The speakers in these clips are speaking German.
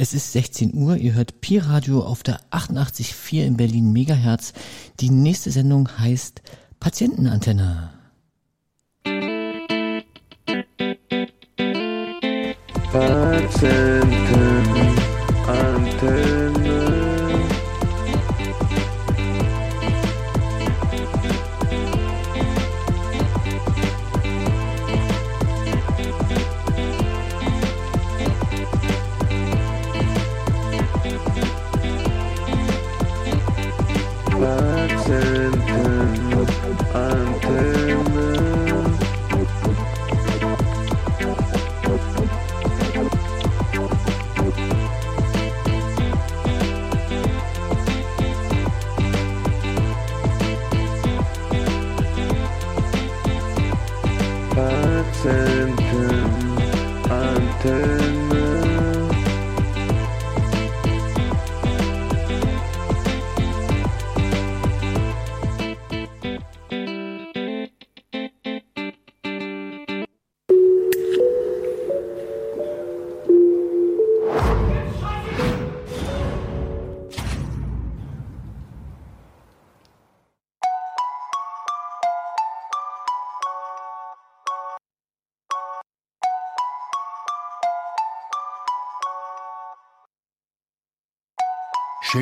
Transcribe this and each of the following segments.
Es ist 16 Uhr, ihr hört Pi Radio auf der 88.4 in Berlin Megahertz. Die nächste Sendung heißt Patientenantenne. Patientenantenne.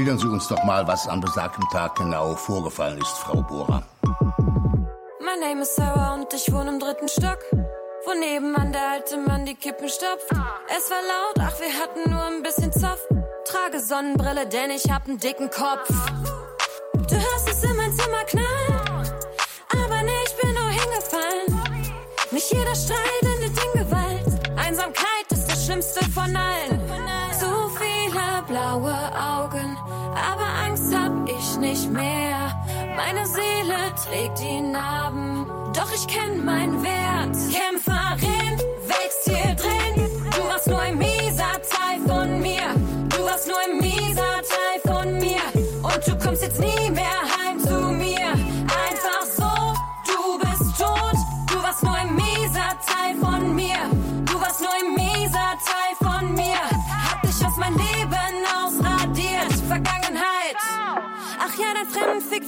Schildern Sie uns doch mal, was am besagten Tag genau vorgefallen ist, Frau Bohrer. Mein Name ist Sarah und ich wohne im dritten Stock, wo nebenan der alte Mann die Kippen stopft. Es war laut, ach, wir hatten nur ein bisschen Zoff. Trage Sonnenbrille, denn ich hab einen dicken Kopf. Du hörst es in mein Zimmer knallen, nicht mehr. Meine Seele trägt die Narben, doch ich kenn meinen Wert. Kämpferin, wächst hier drin. Du warst nur ein mieser Teil von mir. Du warst nur ein mieser Teil von mir. Und du kommst jetzt nie mehr heim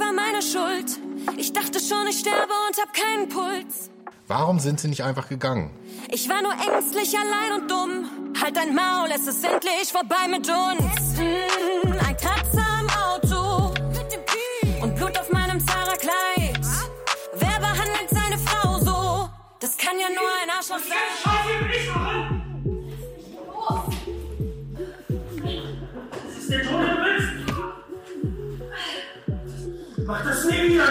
war meine Schuld. Ich dachte schon, ich sterbe und hab keinen Puls. Warum sind Sie nicht einfach gegangen? Ich war nur ängstlich, allein und dumm. Halt dein Maul, es ist endlich vorbei mit uns. Hm, ein Kratzer am Auto. Und Blut auf meinem Zara-Kleid. Wer behandelt seine Frau so? Das kann ja nur ein Arschloch sein. Mach das nie wieder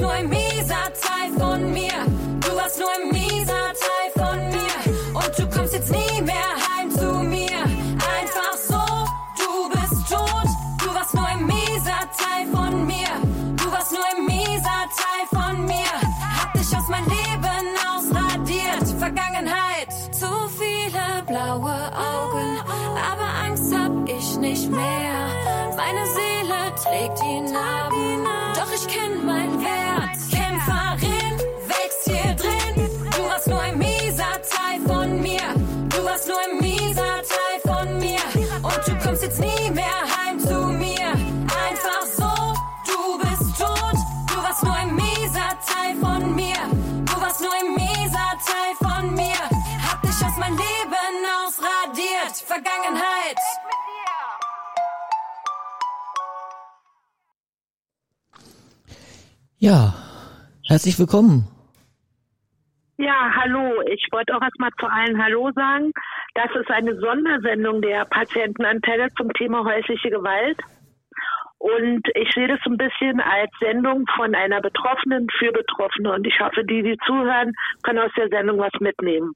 no hay miedo. Ja, herzlich willkommen. Ja, hallo. Ich wollte auch erstmal zu allen Hallo sagen. Das ist eine Sondersendung der Patientenantenne zum Thema häusliche Gewalt. Und ich sehe das ein bisschen als Sendung von einer Betroffenen für Betroffene. Und ich hoffe, die, die zuhören, können aus der Sendung was mitnehmen.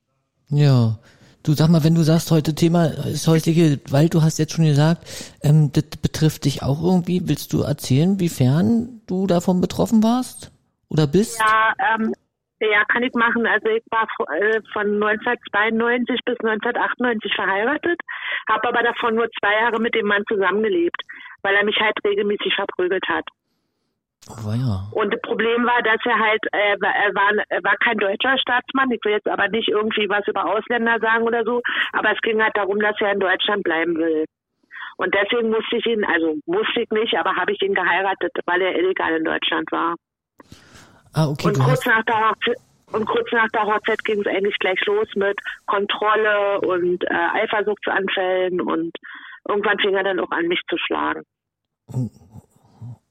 Ja. Du sag mal, wenn du sagst, heute Thema ist häusliche Gewalt, du hast jetzt schon gesagt, ähm, das betrifft dich auch irgendwie. Willst du erzählen, wiefern du davon betroffen warst oder bist? Ja, ähm, ja, kann ich machen. Also ich war äh, von 1992 bis 1998 verheiratet, habe aber davon nur zwei Jahre mit dem Mann zusammengelebt, weil er mich halt regelmäßig verprügelt hat. Oh, ja. Und das Problem war, dass er halt, äh, er, war, er war kein deutscher Staatsmann. Ich will jetzt aber nicht irgendwie was über Ausländer sagen oder so, aber es ging halt darum, dass er in Deutschland bleiben will. Und deswegen musste ich ihn, also musste ich nicht, aber habe ich ihn geheiratet, weil er illegal in Deutschland war. Ah, okay. Und kurz nach der Hochzeit, und kurz nach der Hochzeit ging es eigentlich gleich los mit Kontrolle und äh, Eifersuchtsanfällen und irgendwann fing er dann auch an, mich zu schlagen.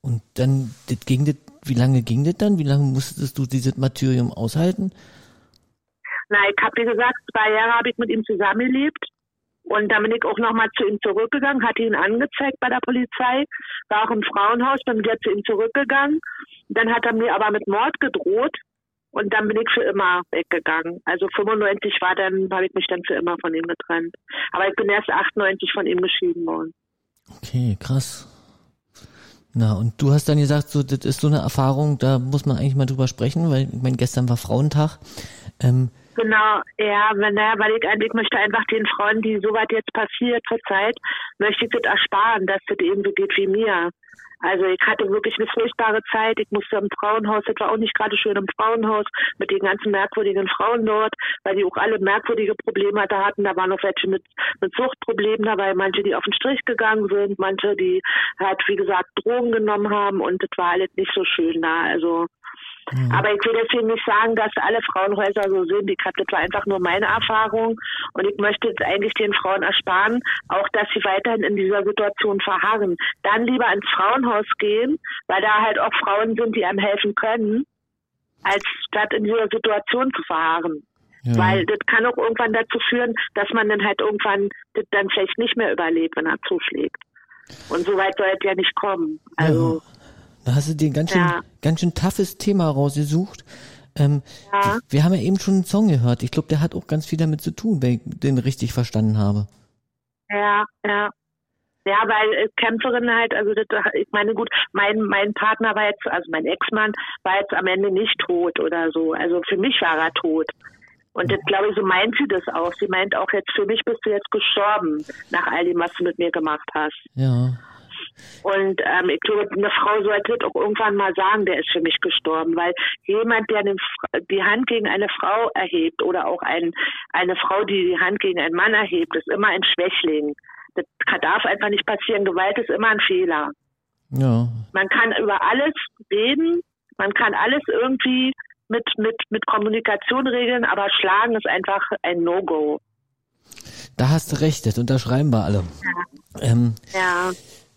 Und dann, das ging das, wie lange ging das dann? Wie lange musstest du dieses Martyrium aushalten? Na, ich habe wie gesagt, zwei Jahre habe ich mit ihm zusammengelebt. Und dann bin ich auch nochmal zu ihm zurückgegangen, hatte ihn angezeigt bei der Polizei, war auch im Frauenhaus, bin wieder zu ihm zurückgegangen. Dann hat er mir aber mit Mord gedroht und dann bin ich für immer weggegangen. Also 95 war dann, habe ich mich dann für immer von ihm getrennt. Aber ich bin erst 98 von ihm geschieden worden. Okay, krass. Na, und du hast dann gesagt, so, das ist so eine Erfahrung, da muss man eigentlich mal drüber sprechen, weil, ich meine, gestern war Frauentag. Ähm, Genau, ja, wenn, naja, weil ich eigentlich möchte einfach den Frauen, die sowas jetzt passiert zurzeit, möchte ich das ersparen, dass das eben so geht wie mir. Also ich hatte wirklich eine furchtbare Zeit. Ich musste im Frauenhaus, das war auch nicht gerade schön im Frauenhaus, mit den ganzen merkwürdigen Frauen dort, weil die auch alle merkwürdige Probleme da hatten. Da waren noch welche mit, mit Suchtproblemen dabei, manche, die auf den Strich gegangen sind, manche, die halt, wie gesagt, Drogen genommen haben und das war alles nicht so schön da. Also aber ich will deswegen nicht sagen, dass alle Frauenhäuser so sind. Ich habe das war einfach nur meine Erfahrung und ich möchte jetzt eigentlich den Frauen ersparen, auch dass sie weiterhin in dieser Situation verharren. Dann lieber ins Frauenhaus gehen, weil da halt auch Frauen sind, die einem helfen können, als statt in dieser Situation zu verharren. ja. Weil das kann auch irgendwann dazu führen, dass man dann halt irgendwann das dann vielleicht nicht mehr überlebt, wenn er zuschlägt. Und so weit soll es ja nicht kommen. Also Da hast du dir ein ganz schön, Ja. ganz schön toughes Thema rausgesucht. Ähm, Ja. Wir haben ja eben schon einen Song gehört. Ich glaube, der hat auch ganz viel damit zu tun, wenn ich den richtig verstanden habe. Ja, ja. Ja, weil äh, Kämpferin halt, also das, ich meine, gut, mein mein Partner war jetzt, also mein Ex-Mann war jetzt am Ende nicht tot oder so. Also für mich war er tot. Und das glaube ich, so meint sie das auch. Sie meint auch jetzt, für mich bist du jetzt gestorben, nach all dem, was du mit mir gemacht hast. Ja. Und ähm, ich glaube, eine Frau sollte auch irgendwann mal sagen, der ist für mich gestorben, weil jemand, der eine, die Hand gegen eine Frau erhebt oder auch ein, eine Frau, die die Hand gegen einen Mann erhebt, ist immer ein Schwächling. Das darf einfach nicht passieren. Gewalt ist immer ein Fehler. Ja. Man kann über alles reden, man kann alles irgendwie mit, mit, mit Kommunikation regeln, aber schlagen ist einfach ein No-Go. Da hast du recht, das unterschreiben wir alle. Ähm, Ja.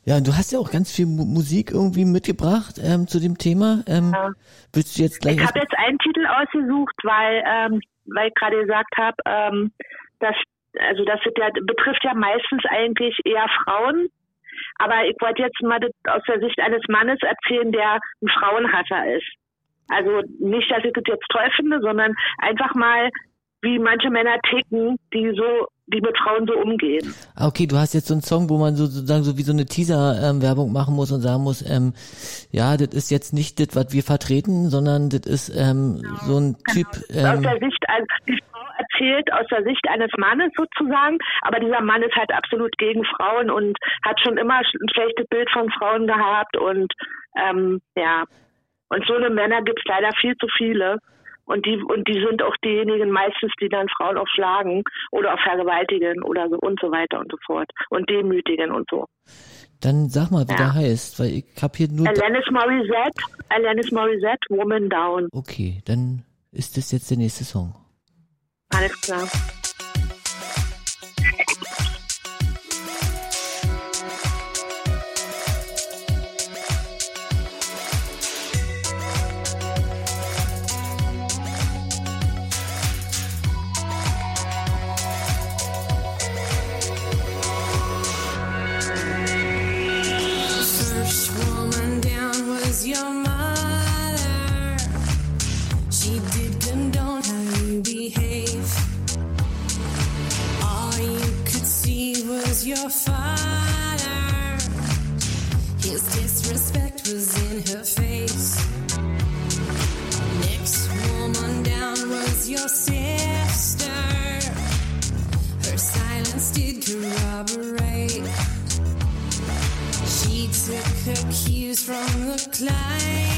Ja, du hast ja auch ganz viel Mu Musik irgendwie mitgebracht ähm, zu dem Thema. Ähm, Ja. Willst du jetzt gleich... Ich habe jetzt einen Titel ausgesucht, weil, ähm, weil ich gerade gesagt habe, ähm, dass also das ja, betrifft ja meistens eigentlich eher Frauen. Aber ich wollte jetzt mal aus der Sicht eines Mannes erzählen, der ein Frauenhasser ist. Also nicht, dass ich das jetzt toll finde, sondern einfach mal, wie manche Männer ticken, die so, die mit Frauen so umgehen. Ah, okay, du hast jetzt so einen Song, wo man so, sozusagen so wie so eine Teaser-Werbung machen muss und sagen muss, ähm, ja, das ist jetzt nicht das, was wir vertreten, sondern das ist ähm, so ein Typ, aus ähm, der Sicht, also die Frau erzählt aus der Sicht eines Mannes sozusagen, aber dieser Mann ist halt absolut gegen Frauen und hat schon immer ein schlechtes Bild von Frauen gehabt und ähm, ja. Und so eine Männer gibt es leider viel zu viele. Und die, und die sind auch diejenigen meistens, die dann Frauen auch schlagen oder auch vergewaltigen oder so und so weiter und so fort. Und demütigen und so. Dann sag mal, wie Ja. der heißt, weil ich hab hier nur... Alanis Morissette, Alanis Morissette, Woman Down. Okay, dann ist das jetzt der nächste Song. Alles klar. Her face. Next woman down was your sister. Her silence did corroborate. She took her cues from the climate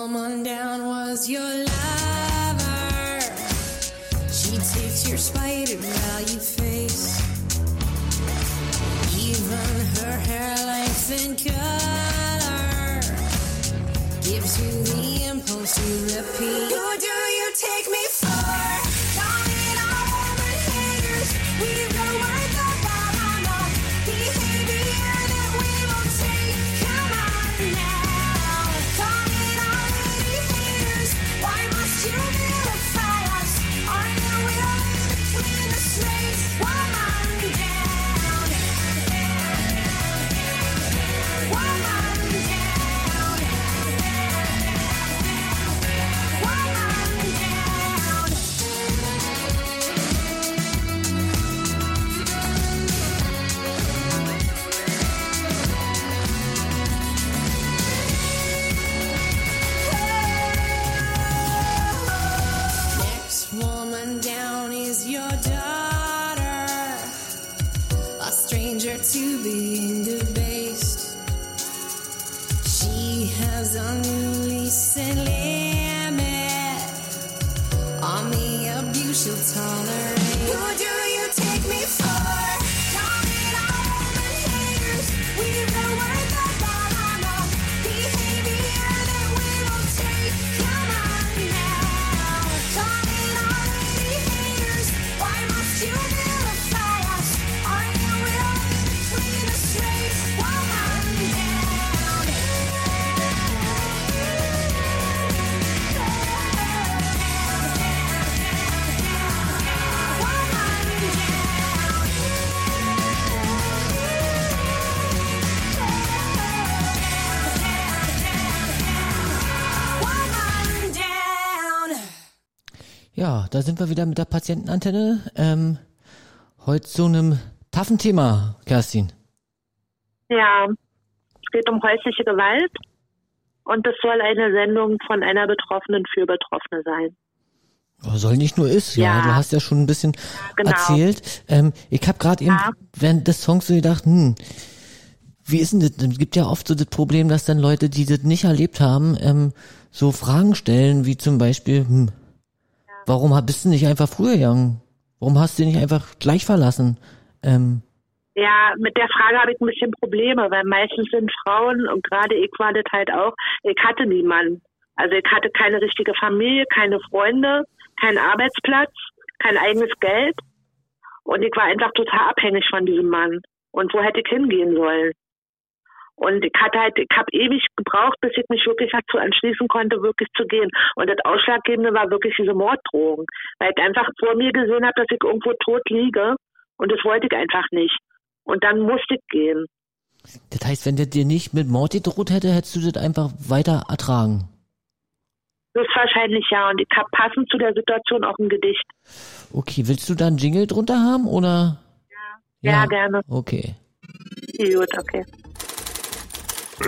Woman down was your lover. She takes your spite and value face. Even her hair length and color gives you the impulse to repeat. Ja, da sind wir wieder mit der Patientenantenne. Ähm, heute zu einem taffen Thema, Kerstin. Ja, es geht um häusliche Gewalt und es soll eine Sendung von einer Betroffenen für Betroffene sein. Oh, soll nicht nur ist, ja. Ja. Du hast ja schon ein bisschen Genau. erzählt. Ähm, ich habe gerade eben Ja. während des Songs so gedacht, hm, wie ist denn das? Es gibt ja oft so das Problem, dass dann Leute, die das nicht erlebt haben, ähm, so Fragen stellen, wie zum Beispiel, hm, warum bist du nicht einfach früher gegangen? Warum hast du dich nicht einfach gleich verlassen? Ähm, Ja, mit der Frage habe ich ein bisschen Probleme, weil meistens sind Frauen und gerade ich war das halt auch, ich hatte niemanden. Also ich hatte keine richtige Familie, keine Freunde, keinen Arbeitsplatz, kein eigenes Geld und ich war einfach total abhängig von diesem Mann. Und wo hätte ich hingehen sollen? Und ich hatte halt, ich habe ewig gebraucht, bis ich mich wirklich dazu entschließen konnte, wirklich zu gehen. Und das Ausschlaggebende war wirklich diese Morddrohung. Weil ich einfach vor mir gesehen habe, dass ich irgendwo tot liege. Und das wollte ich einfach nicht. Und dann musste ich gehen. Das heißt, wenn der dir nicht mit Mord gedroht hätte, hättest du das einfach weiter ertragen. Das ist wahrscheinlich ja. Und ich habe passend zu der Situation auch ein Gedicht. Okay, willst du da einen Jingle drunter haben oder? Ja, ja gerne. Okay. Gut, okay. Ich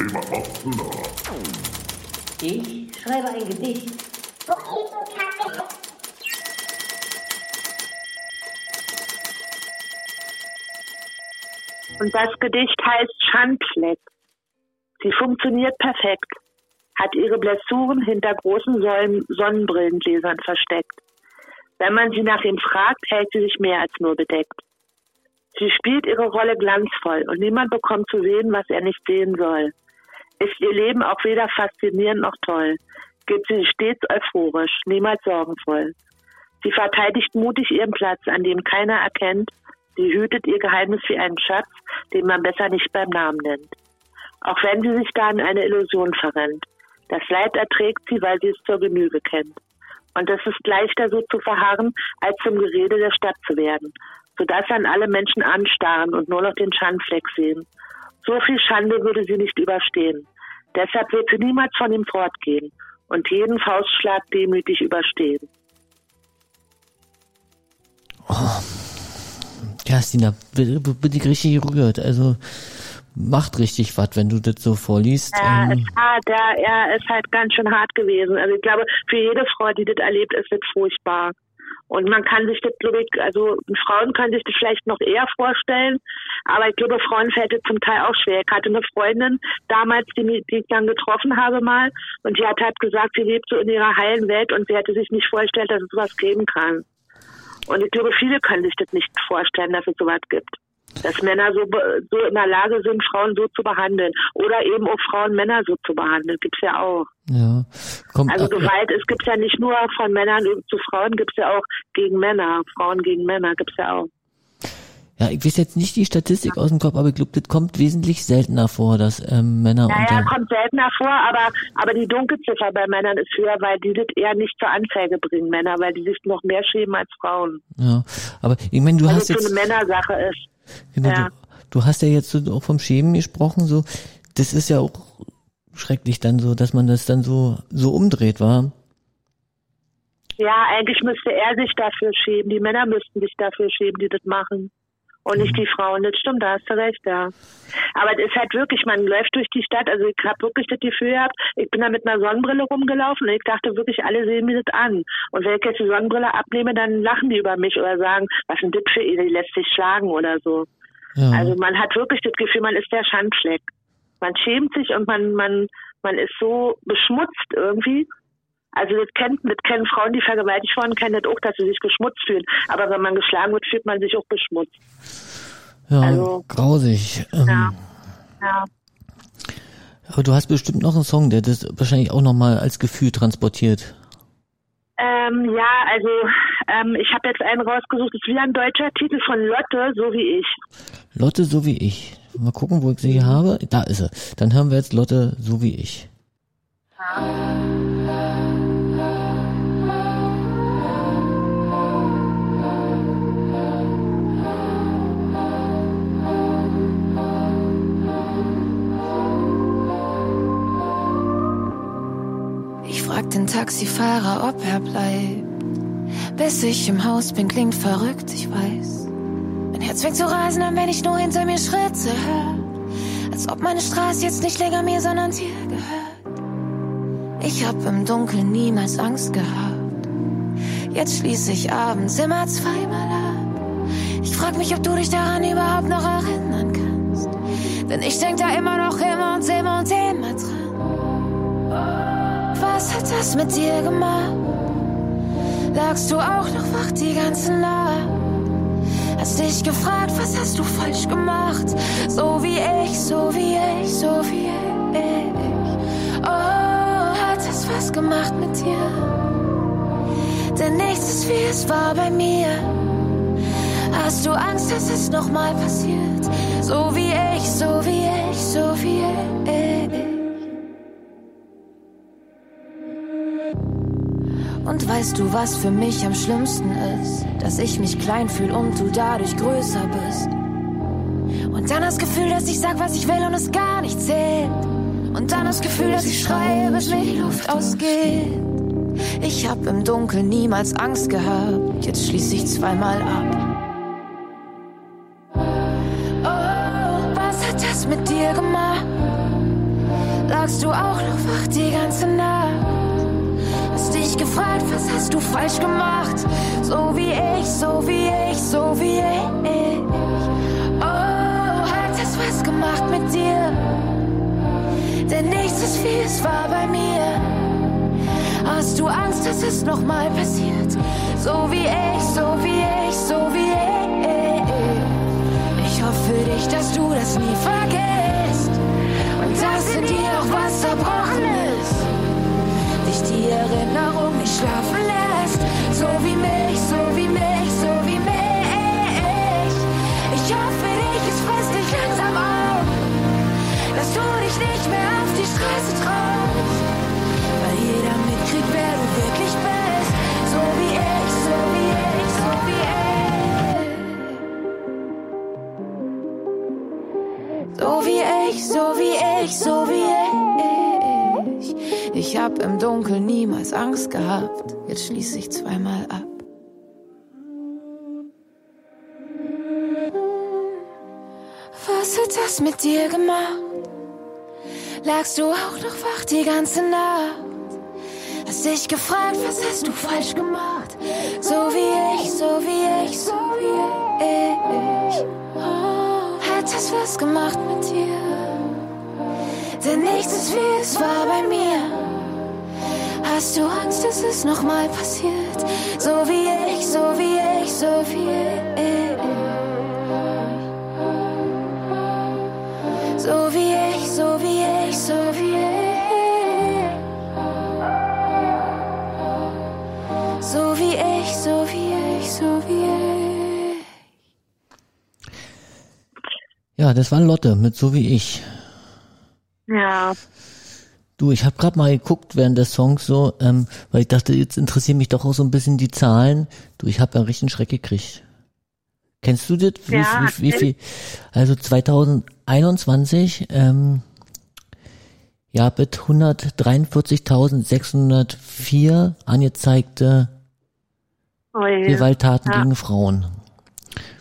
schreibe ein Gedicht. Und das Gedicht heißt Schandfleck. Sie funktioniert perfekt, hat ihre Blessuren hinter großen Säulen Sonnenbrillengläsern versteckt. Wenn man sie nach ihm fragt, hält sie sich mehr als nur bedeckt. Sie spielt ihre Rolle glanzvoll und niemand bekommt zu sehen, was er nicht sehen soll. Ist ihr Leben auch weder faszinierend noch toll, gibt sie stets euphorisch, niemals sorgenvoll. Sie verteidigt mutig ihren Platz, an dem keiner erkennt. Sie hütet ihr Geheimnis wie einen Schatz, den man besser nicht beim Namen nennt. Auch wenn sie sich da in eine Illusion verrennt. Das Leid erträgt sie, weil sie es zur Genüge kennt. Und es ist leichter so zu verharren, als zum Gerede der Stadt zu werden, sodass dann alle Menschen anstarren und nur noch den Schandfleck sehen. So viel Schande würde sie nicht überstehen. Deshalb wird sie niemals von ihm fortgehen und jeden Faustschlag demütig überstehen. Kerstina, bin bin ich richtig gerührt. Also macht richtig was, wenn du das so vorliest. Ja, Ähm, ist hart, ja, ja, ist halt ganz schön hart gewesen. Also ich glaube, für jede Frau, die das erlebt, ist das furchtbar. Und man kann sich das, glaube ich, also Frauen können sich das vielleicht noch eher vorstellen, aber ich glaube, Frauen fällt das zum Teil auch schwer. Ich hatte eine Freundin damals, die, die ich dann getroffen habe mal, und die hat halt gesagt, sie lebt so in ihrer heilen Welt und sie hätte sich nicht vorgestellt, dass es sowas geben kann. Und ich glaube, viele können sich das nicht vorstellen, dass es sowas gibt. Dass Männer so, so in der Lage sind, Frauen so zu behandeln. Oder eben auch Frauen Männer so zu behandeln. Gibt's ja auch. ja. Komm, Also äh, Gewalt, es gibt ja nicht nur von Männern zu Frauen, gibt's ja auch gegen Männer. Frauen gegen Männer gibt's ja auch. Ja, ich weiß jetzt nicht die Statistik aus dem Kopf, aber ich glaube, das kommt wesentlich seltener vor, dass ähm, Männer Naja, unter. kommt seltener vor, aber, aber die Dunkelziffer bei Männern ist höher, weil die das eher nicht zur Anzeige bringen, Männer, weil die sich noch mehr schämen als Frauen. Ja, aber ich meine, du Weil hast das so jetzt, eine Männersache ist. genau, ja. du, du hast ja jetzt so auch vom Schämen gesprochen, so, das ist ja auch schrecklich dann so, dass man das dann so so umdreht, war. Ja, eigentlich müsste er sich dafür schämen. Die Männer müssten sich dafür schämen, die das machen. Und nicht die Frauen. Das stimmt, da hast du recht, ja. Aber es ist halt wirklich, man läuft durch die Stadt. Also ich habe wirklich das Gefühl gehabt, ich bin da mit einer Sonnenbrille rumgelaufen und ich dachte wirklich, alle sehen mir das an. Und wenn ich jetzt die Sonnenbrille abnehme, dann lachen die über mich oder sagen, was denn das für ihr, die lässt sich schlagen oder so. Ja. Also man hat wirklich das Gefühl, man ist der Schandfleck. Man schämt sich und man, man, man ist so beschmutzt irgendwie. Also das, kennt, das kennen Frauen, die vergewaltigt wurden, kennen das auch, dass sie sich geschmutzt fühlen. Aber wenn man geschlagen wird, fühlt man sich auch beschmutzt. ja, also- grausig. Ähm, Ja. Ja. Aber du hast bestimmt noch einen Song, der das wahrscheinlich auch nochmal als Gefühl transportiert. Ähm, ja, also ähm, ich habe jetzt einen rausgesucht, das ist wie ein deutscher Titel von Lotte, so wie ich. Lotte so wie ich. Mal gucken, wo ich sie hier habe. Da ist sie. Dann hören wir jetzt Lotte so wie ich. Ich frag den Taxifahrer, ob er bleibt. Bis ich im Haus bin, klingt verrückt, ich weiß. Mein Herz fängt zu rasen an, wenn ich nur hinter mir Schritte hör. Als ob meine Straße jetzt nicht länger mir, sondern dir gehört. Ich hab im Dunkeln niemals Angst gehabt. Jetzt schließe ich abends immer zweimal ab. Ich frag mich, ob du dich daran überhaupt noch erinnern kannst. Denn ich denk da immer noch immer und immer und immer dran. Was hat das mit dir gemacht? Lagst du auch noch wach die ganze Nacht? Hast dich gefragt, was hast du falsch gemacht? So wie ich, so wie ich, so wie ich. Oh, hat es was gemacht mit dir? Denn nichts ist wie es war bei mir. Hast du Angst, dass es nochmal passiert? So wie ich, so wie ich, so wie ich. Weißt du, was für mich am schlimmsten ist? Dass ich mich klein fühle und du dadurch größer bist. Und dann das Gefühl, dass ich sag, was ich will und es gar nicht zählt. Und dann das Gefühl, dass ich schreie, bis mir die Luft ausgeht. Ich hab im Dunkeln niemals Angst gehabt, jetzt schließ ich zweimal ab. Oh, was hat das mit dir gemacht? Lagst du auch noch wach die ganze Nacht? Dich gefragt, was hast du falsch gemacht? So wie ich, so wie ich, so wie ich. Oh, hat das was gemacht mit dir? Denn nichts ist wie es war bei mir. Hast du Angst, dass es nochmal passiert? So wie ich, so wie ich, so wie ich. Ich hoffe für dich, dass du das nie vergisst. Und dass in dir auch was zerbrochen ist. Erinnerung nicht schlafen lässt. So wie mich, so wie mich, so wie mich. Ich hoffe dich, es frisst dich langsam auf. Dass du dich nicht mehr auf die Straße traust. Weil jeder mitkriegt, wer du wirklich bist. So wie ich, so wie ich, so wie ich. Hab im Dunkeln niemals Angst gehabt. Jetzt schließ ich zweimal ab. Was hat das mit dir gemacht? Lagst du auch noch wach die ganze Nacht? Hast dich gefragt, was hast du falsch gemacht? So wie ich, so wie ich, so wie ich. Hat das was gemacht mit dir? Denn nichts ist wie es war bei mir. Hast du Angst, dass es nochmal passiert? So wie ich, so wie ich, so wie ich. So wie ich, so wie ich, so wie ich. So wie ich, so wie ich, so wie ich. Ja, das war Lotte mit so wie ich. Ja. Du, ich habe gerade mal geguckt während des Songs so, ähm, weil ich dachte, jetzt interessieren mich doch auch so ein bisschen die Zahlen. Du, ich habe ja einen richtigen Schreck gekriegt. Kennst du das? Wie, Ja, wie, wie viel? Also 2021, ähm, ja, mit 143.604 angezeigte Oh je. Gewalttaten Ja. gegen Frauen.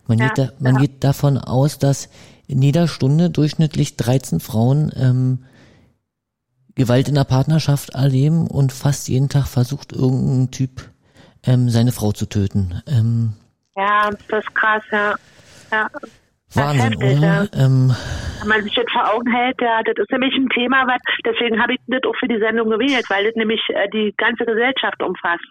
Man, Ja, geht, da, man ja. geht davon aus, dass in jeder Stunde durchschnittlich 13 Frauen ähm, Gewalt in der Partnerschaft erleben und fast jeden Tag versucht irgendein Typ ähm, seine Frau zu töten. Ähm, Ja, das ist krass, ja. Ja. Wahnsinn, heftig, oder? Ähm, Wenn man sich das vor Augen hält, ja, das ist nämlich ein Thema, was, deswegen habe ich das auch für die Sendung gewählt, weil das nämlich äh, die ganze Gesellschaft umfasst.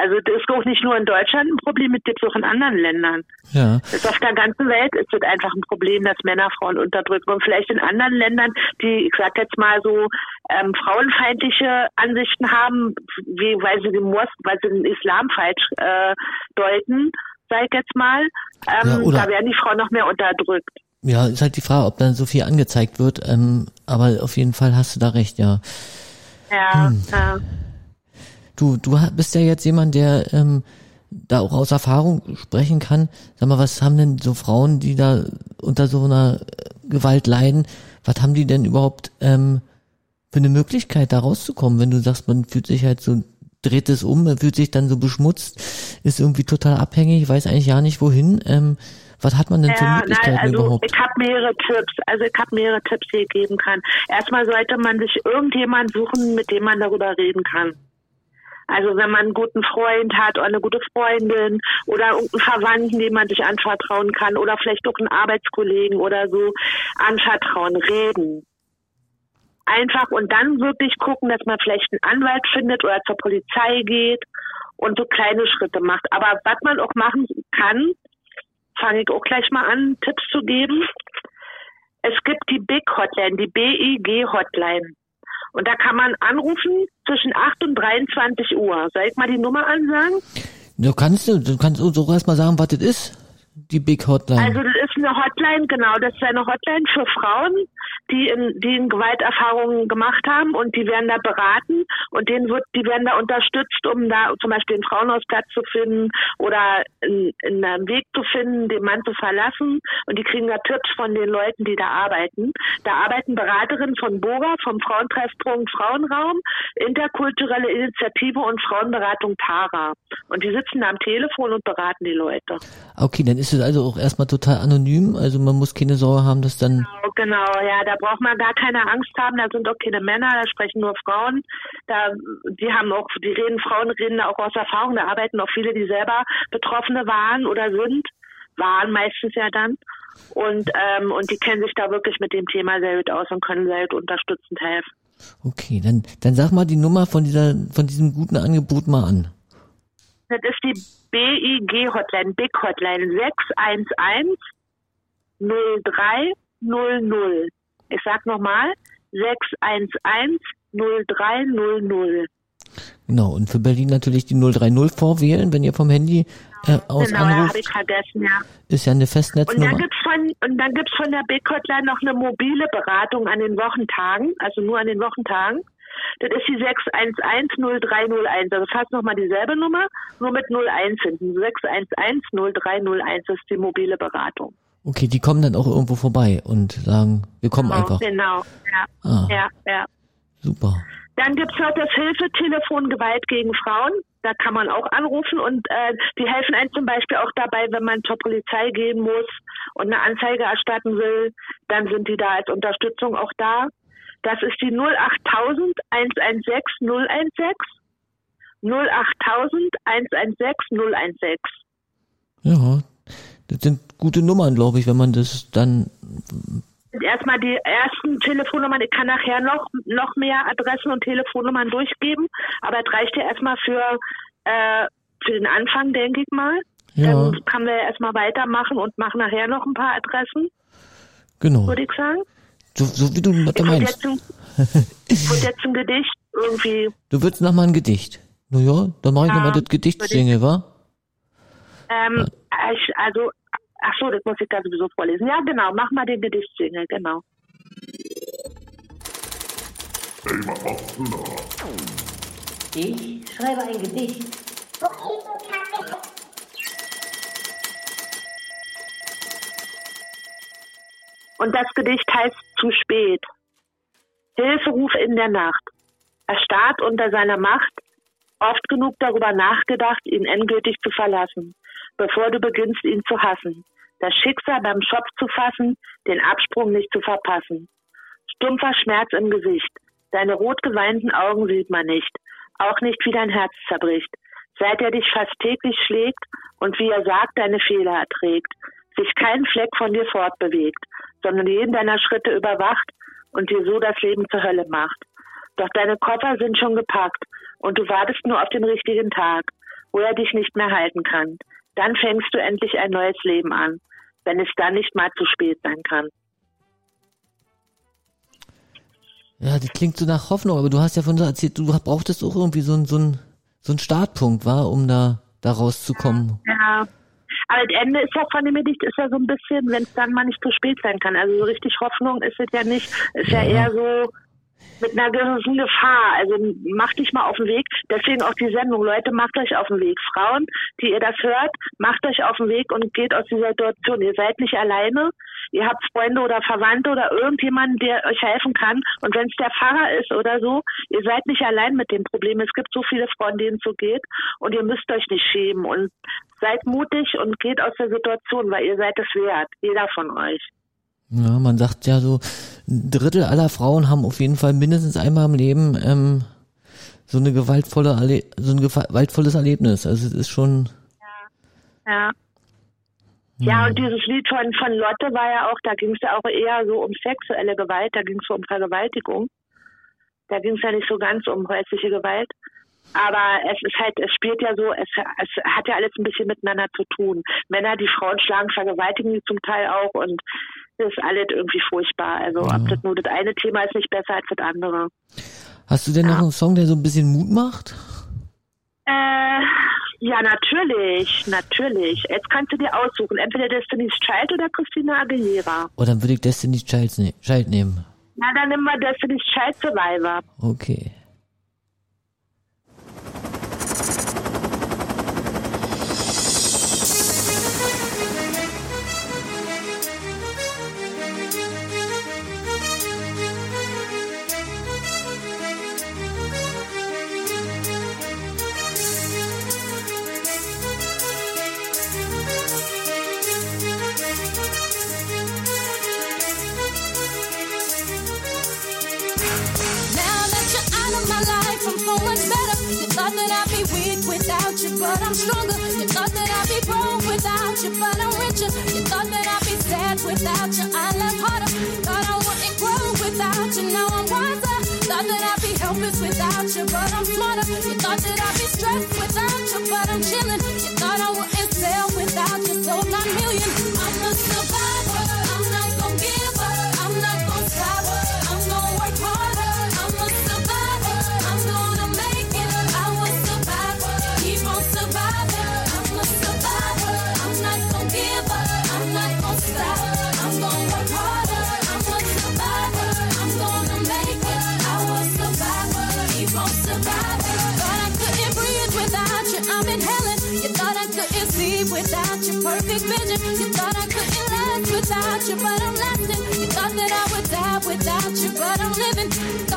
Also das ist auch nicht nur in Deutschland ein Problem, das gibt es auch in anderen Ländern. ja, Das ist auf der ganzen Welt ist es einfach ein Problem, dass Männer Frauen unterdrücken. Und vielleicht in anderen Ländern, die, ich sag jetzt mal so, ähm, frauenfeindliche Ansichten haben, wie, weil sie den Mos weil sie den Islam falsch äh, deuten, sag ich jetzt mal, ähm, Ja, da werden die Frauen noch mehr unterdrückt. ja, ist halt die Frage, ob dann so viel angezeigt wird. Ähm, aber auf jeden Fall hast du da recht, ja. Ja, Hm. ja. Du, du bist ja jetzt jemand, der ähm, da auch aus Erfahrung sprechen kann. Sag mal, was haben denn so Frauen, die da unter so einer äh, Gewalt leiden, was haben die denn überhaupt ähm, für eine Möglichkeit, da rauszukommen, wenn du sagst, man fühlt sich halt so, dreht es um, man fühlt sich dann so beschmutzt, ist irgendwie total abhängig, weiß eigentlich ja nicht wohin. Ähm, was hat man denn für Möglichkeiten nein, also überhaupt? ich habe mehrere Tipps. Also ich habe mehrere Tipps, die ich geben kann. Erstmal sollte man sich irgendjemand suchen, mit dem man darüber reden kann. Also wenn man einen guten Freund hat oder eine gute Freundin oder irgendeinen Verwandten, dem man sich anvertrauen kann oder vielleicht auch einen Arbeitskollegen oder so anvertrauen, reden. Einfach und dann wirklich gucken, dass man vielleicht einen Anwalt findet oder zur Polizei geht und so kleine Schritte macht. Aber was man auch machen kann, fange ich auch gleich mal an, Tipps zu geben. Es gibt die Big Hotline, die BIG Hotline. Und da kann man anrufen zwischen 8 und 23 Uhr. Soll ich mal die Nummer ansagen? Du kannst, du kannst uns auch erstmal sagen, was das ist. die Big Hotline? Also das ist eine Hotline, genau, das ist eine Hotline für Frauen, die in, die in Gewalterfahrungen gemacht haben und die werden da beraten und denen wird, die werden da unterstützt, um da zum Beispiel einen Frauenhausplatz zu finden oder in, in einen Weg zu finden, den Mann zu verlassen und die kriegen da Tipps von den Leuten, die da arbeiten. Da arbeiten Beraterinnen von BOGA, vom Frauentreffpunkt Frauenraum, interkulturelle Initiative und Frauenberatung Tara. Und die sitzen da am Telefon und beraten die Leute. Okay, dann ist es also auch erstmal total anonym, also man muss keine Sorge haben, dass dann Genau, genau, ja, da braucht man gar keine Angst haben, da sind auch keine Männer, da sprechen nur Frauen. Da die haben auch, die reden, Frauen reden da auch aus Erfahrung, da arbeiten auch viele, die selber Betroffene waren oder sind, waren meistens ja dann. Und ähm, und die kennen sich da wirklich mit dem Thema sehr gut aus und können sehr gut unterstützend helfen. Okay, dann, dann sag mal die Nummer von dieser, von diesem guten Angebot mal an. Das ist die BIG Hotline, Big Hotline 611 0300. Ich sag nochmal 611 0300. Genau, und für Berlin natürlich die 030 vorwählen, wenn ihr vom Handy äh, aus Genau, ja, habe anruft. ich vergessen, ja. Ist ja eine Und dann Festnetznummer. gibt's von und dann gibt's von der Big Hotline noch eine mobile Beratung an den Wochentagen, also nur an den Wochentagen. Das ist die 611-0301. Also fast nochmal dieselbe Nummer, nur mit 01 hinten. 611-0301 ist die mobile Beratung. Okay, die kommen dann auch irgendwo vorbei und sagen, wir kommen Genau, einfach. Genau, ja. Ah. Ja, ja. Super. Dann gibt's noch das Hilfetelefon Gewalt gegen Frauen. Da kann man auch anrufen und äh, die helfen einem zum Beispiel auch dabei, wenn man zur Polizei gehen muss und eine Anzeige erstatten will, dann sind die da als Unterstützung auch da. Das ist die 08000 116 016 08000 116 016. Ja, das sind gute Nummern, glaube ich, wenn man das dann. erstmal die ersten Telefonnummern. Ich kann nachher noch, noch mehr Adressen und Telefonnummern durchgeben, aber es reicht ja erstmal für, äh, für den Anfang, denke ich mal. Ja, Dann kann wir ja erstmal weitermachen und machen nachher noch ein paar Adressen, genau. würde ich sagen. So, so wie du das Ich würde meinst. jetzt, ein- ich würd jetzt ein Gedicht irgendwie, Du willst noch mal ein Gedicht. Na ja, dann mach ich Ja, noch mal das würde ich- Gedichtsingle, wa? ähm, ich, also, ach so, das muss ich da sowieso vorlesen. Ja, genau, mach mal den Gedichtsingle, genau. Ey, was machst du da? Ich schreibe ein Gedicht. Und das Gedicht heißt Zu spät. Hilferuf in der Nacht. Erstarrt unter seiner Macht, oft genug darüber nachgedacht, ihn endgültig zu verlassen, bevor du beginnst, ihn zu hassen. Das Schicksal beim Schopf zu fassen, den Absprung nicht zu verpassen. Stumpfer Schmerz im Gesicht. Deine rot geweinten Augen sieht man nicht. Auch nicht, wie dein Herz zerbricht. Seit er dich fast täglich schlägt und wie er sagt, deine Fehler erträgt. Sich kein Fleck von dir fortbewegt, sondern jeden deiner Schritte überwacht und dir so das Leben zur Hölle macht. Doch deine Koffer sind schon gepackt und du wartest nur auf den richtigen Tag, wo er dich nicht mehr halten kann. Dann fängst du endlich ein neues Leben an, wenn es dann nicht mal zu spät sein kann. Ja, das klingt so nach Hoffnung, aber du hast ja von so erzählt, du brauchtest auch irgendwie so ein, so so ein Startpunkt, war, um da, da rauszukommen. Ja. Aber das Ende ist ja von dem Gedicht ist ja so ein bisschen, wenn es dann mal nicht zu spät sein kann. Also so richtig Hoffnung ist es ja nicht. Ist ja, Ja. eher so mit einer gewissen Gefahr. Also macht dich mal auf den Weg. Deswegen auch die Sendung. Leute, macht euch auf den Weg. Frauen, die ihr das hört, macht euch auf den Weg und geht aus dieser Situation. Ihr seid nicht alleine. Ihr habt Freunde oder Verwandte oder irgendjemanden, der euch helfen kann. Und wenn es der Pfarrer ist oder so, ihr seid nicht allein mit dem Problem. Es gibt so viele Frauen, denen es so geht. Und ihr müsst euch nicht schämen. Und seid mutig und geht aus der Situation, weil ihr seid es wert. Jeder von euch. Ja, man sagt ja so, ein Drittel aller Frauen haben auf jeden Fall mindestens einmal im Leben ähm, so eine gewaltvolle, Erle so ein gewaltvolles Erlebnis. Also es ist schon, Ja. Ja, und dieses Lied von, von Lotte war ja auch, da ging es ja auch eher so um sexuelle Gewalt, da ging es so um Vergewaltigung. Da ging es ja nicht so ganz um häusliche Gewalt. Aber es ist halt, es spielt ja so, es, es hat ja alles ein bisschen miteinander zu tun. Männer, die Frauen schlagen, vergewaltigen die zum Teil auch und ist alles irgendwie furchtbar. Also ja. ob ah. das nur das eine Thema ist nicht besser als das andere. Hast du denn ja. noch einen Song, der so ein bisschen Mut macht? Äh, ja, natürlich, natürlich. Jetzt kannst du dir aussuchen, entweder Destiny's Child oder Christina Aguilera. Oh, dann würde ich Destiny's Child, ne Child nehmen. Na, dann nehmen wir Destiny's Child Survivor. Okay. but I'm stronger. You thought that I'd be broke without you, but I'm richer. You thought that I'd be sad without you, I love harder. Thought I wouldn't grow without you, now I'm wiser. Thought that I'd be helpless without you, but I'm smarter. You thought that I'd be stressed without you, but I'm chilling. You thought I wouldn't sell without you, sold nine million. without you, but I'm lasting. You thought that I would die without you, but I'm living.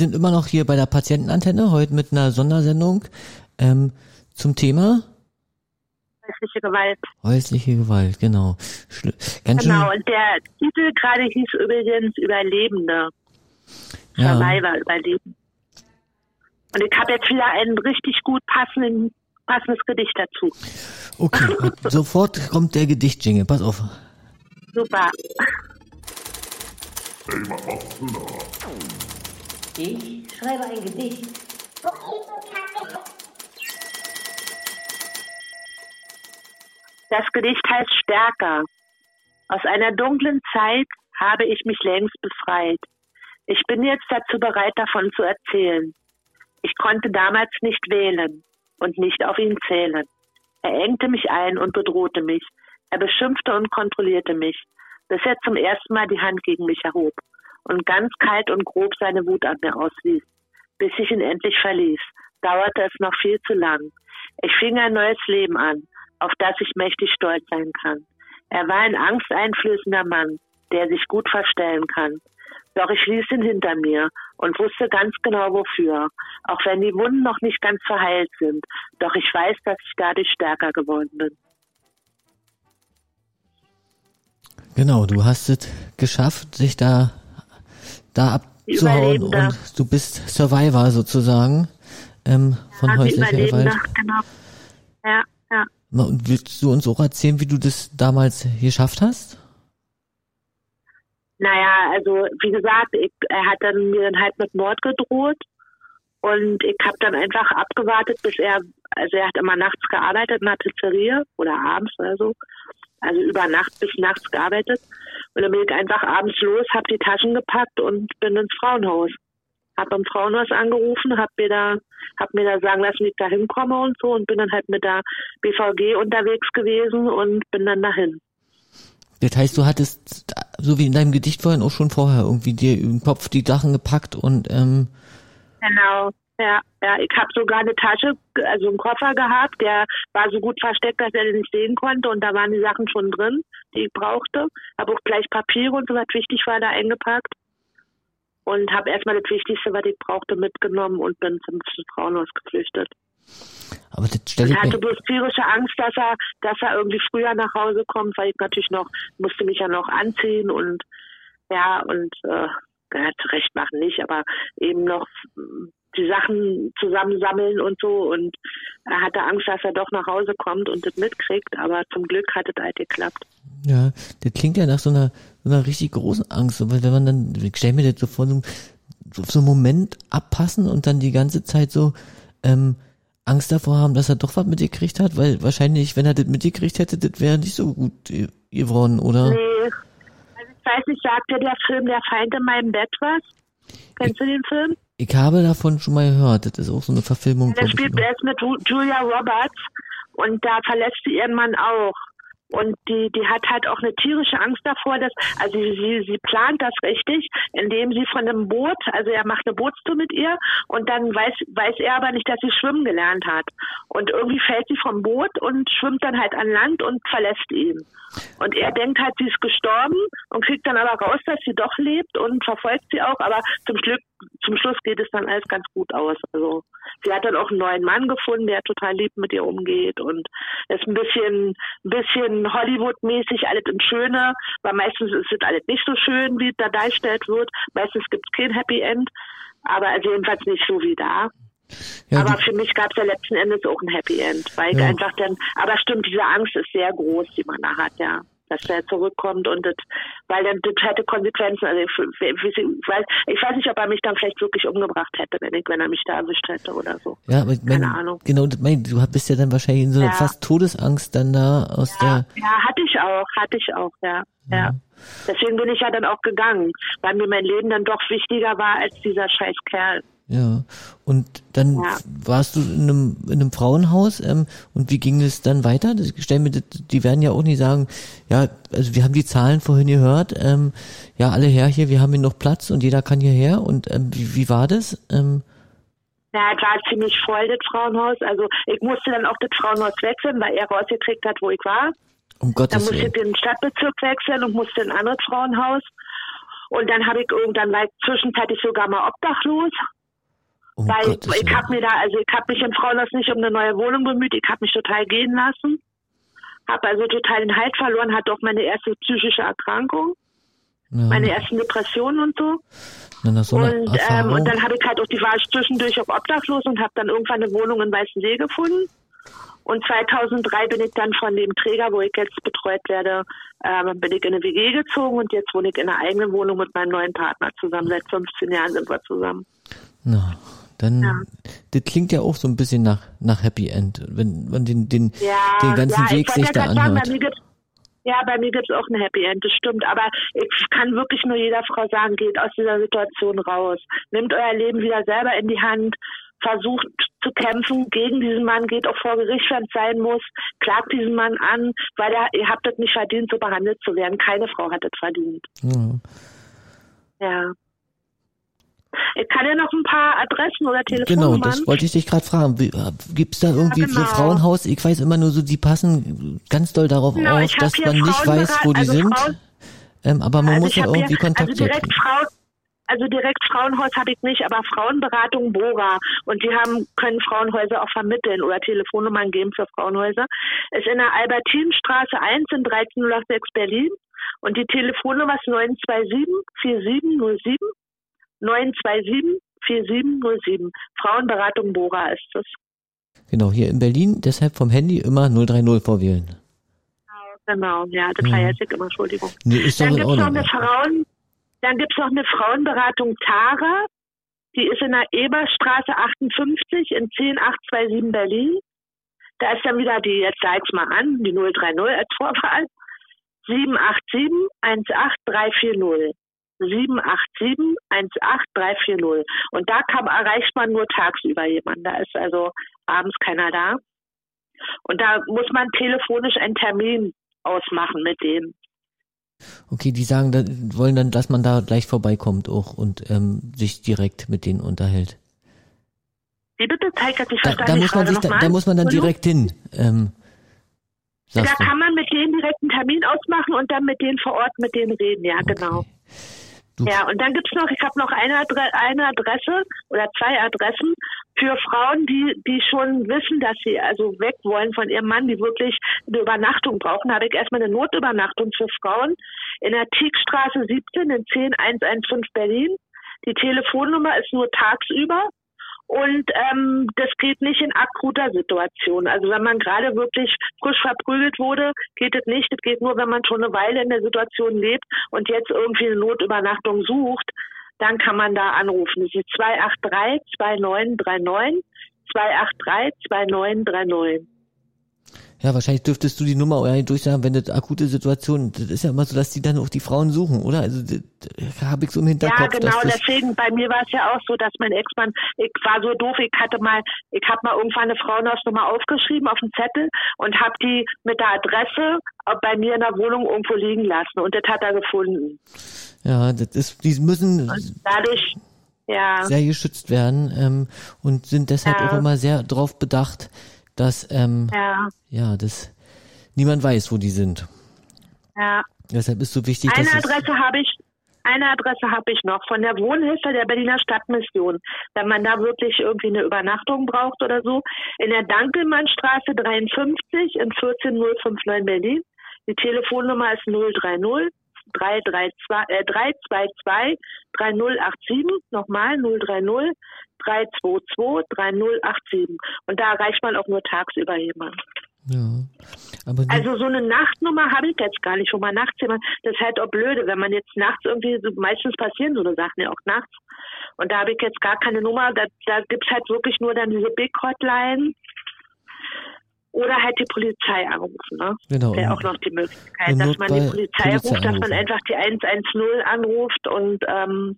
sind immer noch hier bei der Patientenantenne, heute mit einer Sondersendung ähm, zum Thema häusliche Gewalt. Häusliche Gewalt, genau. Schli ganz genau, und der Titel gerade hieß übrigens Überlebende. Ja. Survivor, Überleben. Und ich habe jetzt wieder einen richtig gut passenden, passendes Gedicht dazu. Okay, sofort kommt der Gedicht, Jingle. Pass auf. Super. Hey, mach auf. Ich schreibe ein Gedicht. Das Gedicht heißt Stärker. Aus einer dunklen Zeit habe ich mich längst befreit. Ich bin jetzt dazu bereit, davon zu erzählen. Ich konnte damals nicht wählen und nicht auf ihn zählen. Er engte mich ein und bedrohte mich. Er beschimpfte und kontrollierte mich, bis er zum ersten Mal die Hand gegen mich erhob und ganz kalt und grob seine Wut an mir ausließ. Bis ich ihn endlich verließ, dauerte es noch viel zu lang. Ich fing ein neues Leben an, auf das ich mächtig stolz sein kann. Er war ein angsteinflößender Mann, der sich gut verstellen kann. Doch ich ließ ihn hinter mir und wusste ganz genau wofür. Auch wenn die Wunden noch nicht ganz verheilt sind. Doch ich weiß, dass ich dadurch stärker geworden bin. Genau, du hast es geschafft, sich da, da abzuhauen und du bist Survivor sozusagen ähm, von ja, häuslicher Gewalt. Genau. Ja, ja. Und willst du uns auch erzählen, wie du das damals geschafft hast? Naja, also wie gesagt, ich, er hat dann mir dann halt mit Mord gedroht und ich habe dann einfach abgewartet, bis er, also er hat immer nachts gearbeitet in der Pizzeria oder abends oder so, also über Nacht bis nachts gearbeitet und dann bin ich einfach abends los, habe die Taschen gepackt und bin ins Frauenhaus. Hab beim Frauenhaus angerufen, hab mir da, hab mir da sagen lassen, wie ich da hinkomme und so und bin dann halt mit der BVG unterwegs gewesen und bin dann dahin. Das heißt, du hattest, so wie in deinem Gedicht vorhin auch schon vorher, irgendwie dir im Kopf die Sachen gepackt und ähm Genau, ja, ja. Ich habe sogar eine Tasche, also einen Koffer gehabt, der war so gut versteckt, dass er den nicht sehen konnte und da waren die Sachen schon drin, die ich brauchte. Habe auch gleich Papiere und so was wichtig war da eingepackt und habe erstmal das Wichtigste, was ich brauchte, mitgenommen und bin zum Frauenhaus geflüchtet. Aber das stelle ich hatte bloß tierische Angst, dass er, dass er irgendwie früher nach Hause kommt, weil ich natürlich noch, musste mich ja noch anziehen und ja, und äh, ja, zurecht machen nicht, aber eben noch die Sachen zusammensammeln und so und er hatte Angst, dass er doch nach Hause kommt und das mitkriegt, aber zum Glück hat es halt geklappt. Ja, das klingt ja nach so einer, so einer richtig großen Angst, weil wenn man dann, ich stell mir das so vor, so, so einen Moment abpassen und dann die ganze Zeit so, ähm, Angst davor haben, dass er doch was mitgekriegt hat? Weil wahrscheinlich, wenn er das mitgekriegt hätte, das wäre nicht so gut geworden, oder? Nee. Also ich weiß nicht, sagt dir der Film Der Feind in meinem Bett was? Kennst ich, du den Film? Ich habe davon schon mal gehört. Das ist auch so eine Verfilmung. Ja, der spielt erst mit Julia Roberts und da verlässt sie ihren Mann auch. Und die, die hat halt auch eine tierische Angst davor, dass, also sie, sie plant das richtig, indem sie von einem Boot, also er macht eine Bootstour mit ihr und dann weiß, weiß er aber nicht, dass sie schwimmen gelernt hat. Und irgendwie fällt sie vom Boot und schwimmt dann halt an Land und verlässt ihn. Und er denkt halt, sie ist gestorben und kriegt dann aber raus, dass sie doch lebt und verfolgt sie auch, aber zum Glück, zum Schluss geht es dann alles ganz gut aus. Also sie hat dann auch einen neuen Mann gefunden, der total lieb mit ihr umgeht und ist ein bisschen, ein bisschen Hollywood-mäßig, alles in Schöne, weil meistens ist es alles nicht so schön, wie da dargestellt wird. Meistens gibt es kein Happy End, aber also jedenfalls nicht so wie da. Ja, aber für mich gab es ja letzten Endes auch ein Happy End, weil ja. ich einfach dann, aber stimmt, diese Angst ist sehr groß, die man da hat, ja. Dass der zurückkommt und das, weil dann das hätte Konsequenzen. Also ich, ich, weiß, ich weiß nicht, ob er mich dann vielleicht wirklich umgebracht hätte, wenn, ich, wenn er mich da erwischt hätte oder so. Ja, aber ich mein, Keine Ahnung. Genau, mein, du bist ja dann wahrscheinlich in so einer ja. fast Todesangst dann da aus ja, der. Ja, hatte ich auch, hatte ich auch, ja. ja. Deswegen bin ich ja dann auch gegangen, weil mir mein Leben dann doch wichtiger war als dieser scheiß Kerl. Ja, und dann ja. warst du in einem, in einem Frauenhaus ähm, und wie ging es dann weiter? Das, stell mir, die werden ja auch nicht sagen, ja, also wir haben die Zahlen vorhin gehört, ähm, ja, alle her hier, wir haben hier noch Platz und jeder kann hierher und ähm, wie, wie war das? Ähm, ja, es war ziemlich voll, das Frauenhaus. Also ich musste dann auch das Frauenhaus wechseln, weil er rausgekriegt hat, wo ich war. Um Gottes Dann musste ich den Stadtbezirk wechseln und musste in ein anderes Frauenhaus. Und dann habe ich irgendwann, ich zwischenzeitlich sogar mal obdachlos. Um Weil Gottes ich habe mir da, also ich habe mich im Frauenhaus nicht um eine neue Wohnung bemüht, ich habe mich total gehen lassen. Habe also total den Halt verloren, hatte auch meine erste psychische Erkrankung. Ja. Meine ersten Depressionen und so. so und, ähm, und dann habe ich halt auch die war zwischendurch auch obdachlos und habe dann irgendwann eine Wohnung in Weißensee gefunden. Und 2003 bin ich dann von dem Träger, wo ich jetzt betreut werde, ähm, bin ich in eine WG gezogen und jetzt wohne ich in einer eigenen Wohnung mit meinem neuen Partner zusammen. Seit 15 Jahren sind wir zusammen. Na, dann, Ja. das klingt ja auch so ein bisschen nach, nach Happy End, wenn man den, den, Ja, den ganzen ja, Weg ich sich da sagen, anhört. bei mir gibt's, ja, bei mir gibt's auch ein Happy End, das stimmt. Aber ich kann wirklich nur jeder Frau sagen, geht aus dieser Situation raus. Nehmt euer Leben wieder selber in die Hand. Versucht zu kämpfen gegen diesen Mann, geht auch vor Gericht, wenn es sein muss. Klagt diesen Mann an, weil er, ihr habt es nicht verdient, so behandelt zu werden. Keine Frau hat es verdient. Ja. Ja. Ich kann ja noch ein paar Adressen oder Genau, Telefonnummern. das wollte ich dich gerade fragen. Äh, Gibt's da irgendwie so genau. Frauenhaus? Ich weiß immer nur so, die passen ganz doll darauf Genau, auf, dass man nicht weiß, wo die also sind. Frauen- ähm, aber man Also muss ja irgendwie hier- Kontakt also direkt. Frauen, also direkt Frauenhaus habe ich nicht, aber Frauenberatung Bora und die haben können Frauenhäuser auch vermitteln oder Telefonnummern geben für Frauenhäuser. Ist in der Albertinstraße 1 in 1306 Berlin und die Telefonnummer ist 927 4707 927 4707. Frauenberatung Bora ist es. Genau, hier in Berlin, deshalb vom Handy immer 030 vorwählen. Genau, ja, das Mhm. vergesse ich immer, Entschuldigung. Nee, ist Dann in gibt's noch eine Frauen, dann gibt's noch eine Frauenberatung Tara. Die ist in der Eberstraße 58 in 10827 Berlin. Da ist dann wieder die, jetzt sag ich's mal an, die 030 als Vorwahl. 787 18340. 787 18340. Und da kann, erreicht man nur tagsüber jemanden. Da ist also abends keiner da. Und da muss man telefonisch einen Termin ausmachen mit denen. Okay, die sagen, wollen dann, dass man da gleich vorbeikommt auch und ähm, sich direkt mit denen unterhält. Wie bitte? Zeig hat sich Da, da muss man sich, da, da muss man dann direkt hin. Ähm, Da kann man mit denen direkt einen Termin ausmachen und dann mit denen vor Ort mit denen reden. Ja, genau. Ja, und dann gibt's noch, ich habe noch eine, Adre eine Adresse oder zwei Adressen für Frauen, die, die schon wissen, dass sie also weg wollen von ihrem Mann, die wirklich eine Übernachtung brauchen. Habe ich erstmal eine Notübernachtung für Frauen in der Tiegstraße 17 in 10115 Berlin. Die Telefonnummer ist nur tagsüber und ähm, das geht nicht in akuter Situation. Also wenn man gerade wirklich frisch verprügelt wurde, geht es nicht. Es geht nur, wenn man schon eine Weile in der Situation lebt und jetzt irgendwie eine Notübernachtung sucht, dann kann man da anrufen. Das ist 283 2939 283 2939. Ja, wahrscheinlich dürftest du die Nummer oder durchsagen, wenn das akute Situation, das ist ja immer so, dass die dann auch die Frauen suchen, oder? Also habe ich so im Hinterkopf. Ja, genau, deswegen, bei mir war es ja auch so, dass mein Ex-Mann, ich war so doof, ich hatte mal, ich habe mal irgendwann eine Frauenhausnummer aufgeschrieben auf einen Zettel und habe die mit der Adresse bei mir in der Wohnung irgendwo liegen lassen und das hat er gefunden. ja, das ist, die müssen Dadurch, ja, sehr geschützt werden ähm, und sind deshalb Ja. auch immer sehr darauf bedacht, dass ähm, ja, ja, dass niemand weiß, wo die sind. ja. Deshalb ist so wichtig, Eine dass es, Adresse habe ich, eine Adresse habe ich noch von der Wohnhilfe der Berliner Stadtmission. Wenn man da wirklich irgendwie eine Übernachtung braucht oder so. In der Dankelmannstraße 53 in 14059 Berlin. Die Telefonnummer ist 030 332, äh, 322 3087. Nochmal 030 322 3087. Und da erreicht man auch nur tagsüber jemanden. ja, Also so eine Nachtnummer habe ich jetzt gar nicht, wo man nachts jemand, das ist halt auch blöde, wenn man jetzt nachts irgendwie, meistens passieren so eine Sachen ja auch nachts. Und da habe ich jetzt gar keine Nummer, da, da gibt's halt wirklich nur dann diese Big Hotline oder halt die Polizei anrufen, ne? genau. Wäre auch noch die Möglichkeit, dass man die Polizei, Polizei ruft, dass man anrufen. einfach die 110 anruft und ähm,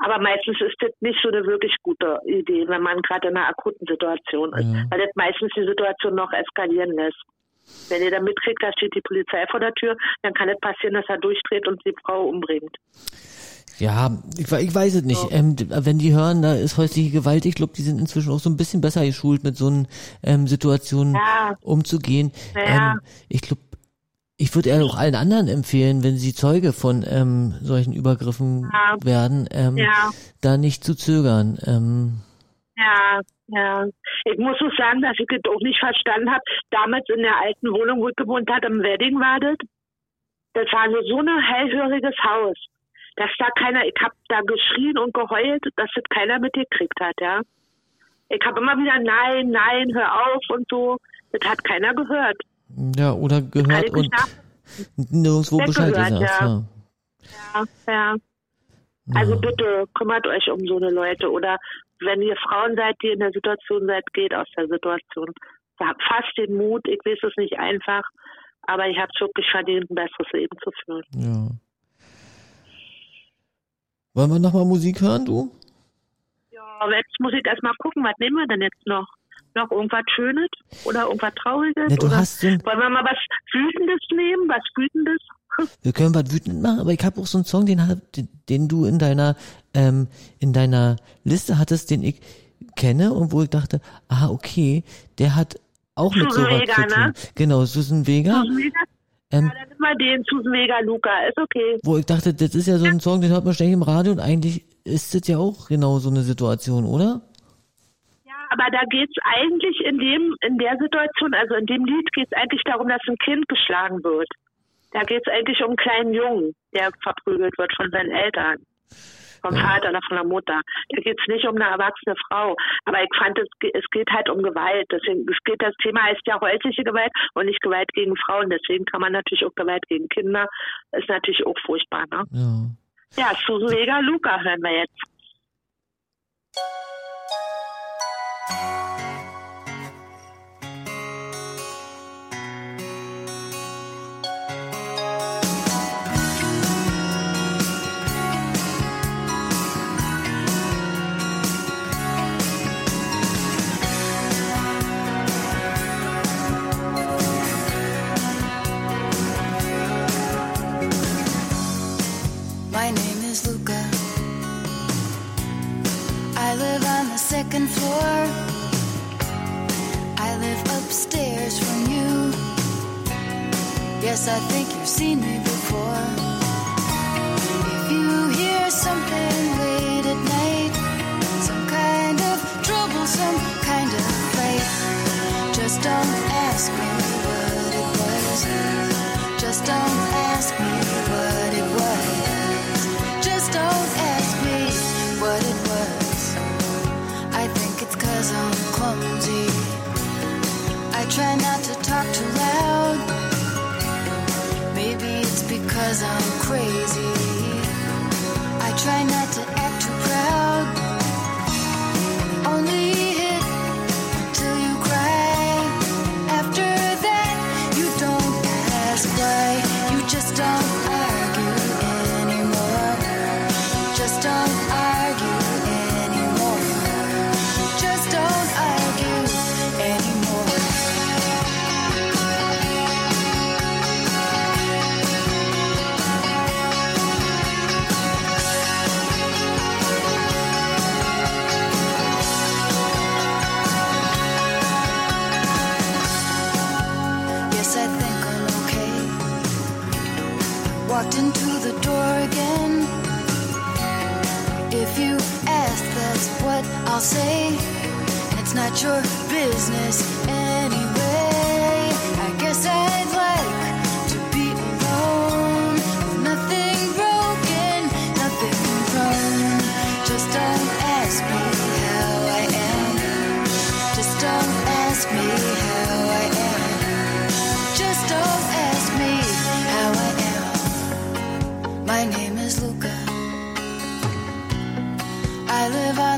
aber meistens ist das nicht so eine wirklich gute Idee, wenn man gerade in einer akuten Situation ist, Ja. weil das meistens die Situation noch eskalieren lässt. Wenn ihr dann mitkriegt, da steht die Polizei vor der Tür, dann kann es passieren, dass er durchdreht und die Frau umbringt. Ja, ich, ich weiß es nicht. Ähm, d- wenn die hören, da ist häusliche Gewalt, ich glaube, die sind inzwischen auch so ein bisschen besser geschult, mit so einen ähm, Situationen Ja. umzugehen. Ja. Ähm, ich glaube, ich würde eher auch allen anderen empfehlen, wenn sie Zeuge von ähm, solchen Übergriffen Ja. werden, ähm, Ja. da nicht zu zögern. Ähm, Ja, ja. Ich muss auch sagen, dass ich das auch nicht verstanden habe. Damals in der alten Wohnung, wo ich gewohnt habe, im Wedding war das. Das war so, so ein hellhöriges Haus. Dass da keiner, ich habe da geschrien und geheult, dass das keiner mitgekriegt hat, ja. Ich habe immer wieder, nein, nein, hör auf und so. Das hat keiner gehört. ja, oder gehört und nirgendwo Bescheid Weggehört, gesagt. ja. Ja. ja, ja. Also Ja. bitte kümmert euch um so eine Leute oder wenn ihr Frauen seid, die in der Situation seid, geht aus der Situation. Habt fast den Mut, ich weiß es nicht einfach, aber ich habe es wirklich verdient, ein besseres Leben zu führen. Ja. Wollen wir nochmal Musik hören, du? Ja, jetzt muss ich erstmal gucken, was nehmen wir denn jetzt noch? Noch irgendwas Schönes oder irgendwas Trauriges? Ja, du oder hast so wollen wir mal was Wütendes nehmen? Was Wütendes? Wir können was wütend machen, aber ich habe auch so einen Song, den, den, du in deiner ähm, in deiner Liste hattest, den ich kenne und wo ich dachte, ah okay, der hat auch mit sowas Vega, zu tun. ne? Genau, Susan Vega, Susan Vega? Ähm, Ja, dann nimm mal den Susan Vega Luca, ist okay. wo ich dachte, das ist ja so ein Song, den hört man ständig im Radio und eigentlich ist das ja auch genau so eine Situation, oder? Ja, aber da geht's eigentlich in dem, in der Situation, also in dem Lied geht's eigentlich darum, dass ein Kind geschlagen wird. Da geht's eigentlich um einen kleinen Jungen, der verprügelt wird von seinen Eltern. Vom Vater oder von der Mutter. Da geht's nicht um eine erwachsene Frau. Aber ich fand, es, es geht halt um Gewalt. Deswegen, es geht, das Thema heißt ja häusliche Gewalt und nicht Gewalt gegen Frauen. Deswegen kann man natürlich auch Gewalt gegen Kinder. Ist natürlich auch furchtbar, ne? Ja. Ja, Susan Vega Luca hören wir jetzt. Walked into the door again. If you ask, that's what I'll say. And it's not your business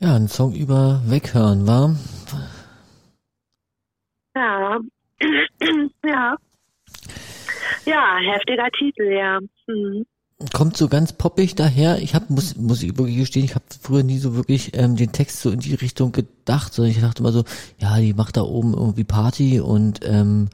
ein Song über Weghören, war? Ja. ja. Ja, heftiger Titel, ja. Hm. Kommt so ganz poppig daher. Ich habe muss muss ich wirklich gestehen, ich habe früher nie so wirklich ähm, den Text so in die Richtung gedacht, sondern ich dachte immer so, ja, die macht da oben irgendwie Party und ähm,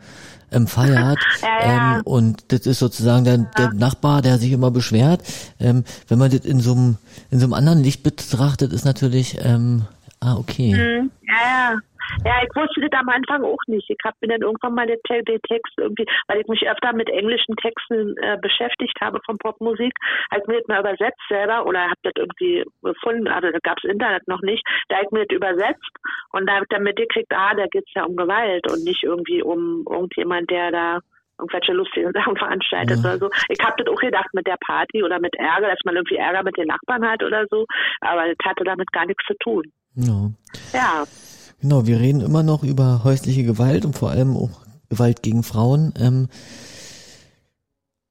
ähm, feiert Ja, ja. Ähm, und das ist sozusagen der, der Nachbar, der sich immer beschwert. Ähm, wenn man das in so einem in so einem anderen Licht betrachtet, ist natürlich ähm, ah okay. Hm, Ja, ja. Ja, ich wusste das am Anfang auch nicht. Ich habe mir dann irgendwann mal den, Te den Text irgendwie, weil ich mich öfter mit englischen Texten äh, beschäftigt habe von Popmusik, habe ich mir das mal übersetzt selber oder habe das irgendwie gefunden, also da gab es Internet noch nicht, da habe ich mir das übersetzt und da habe ich dann mitgekriegt, ah, da geht's ja um Gewalt und nicht irgendwie um irgendjemand, der da irgendwelche lustigen Sachen veranstaltet oder so. Ich habe das auch gedacht mit der Party oder mit Ärger, dass man irgendwie Ärger mit den Nachbarn hat oder so, aber das hatte damit gar nichts zu tun. Ja. Ja. Genau, wir reden immer noch über häusliche Gewalt und vor allem auch Gewalt gegen Frauen. Ähm,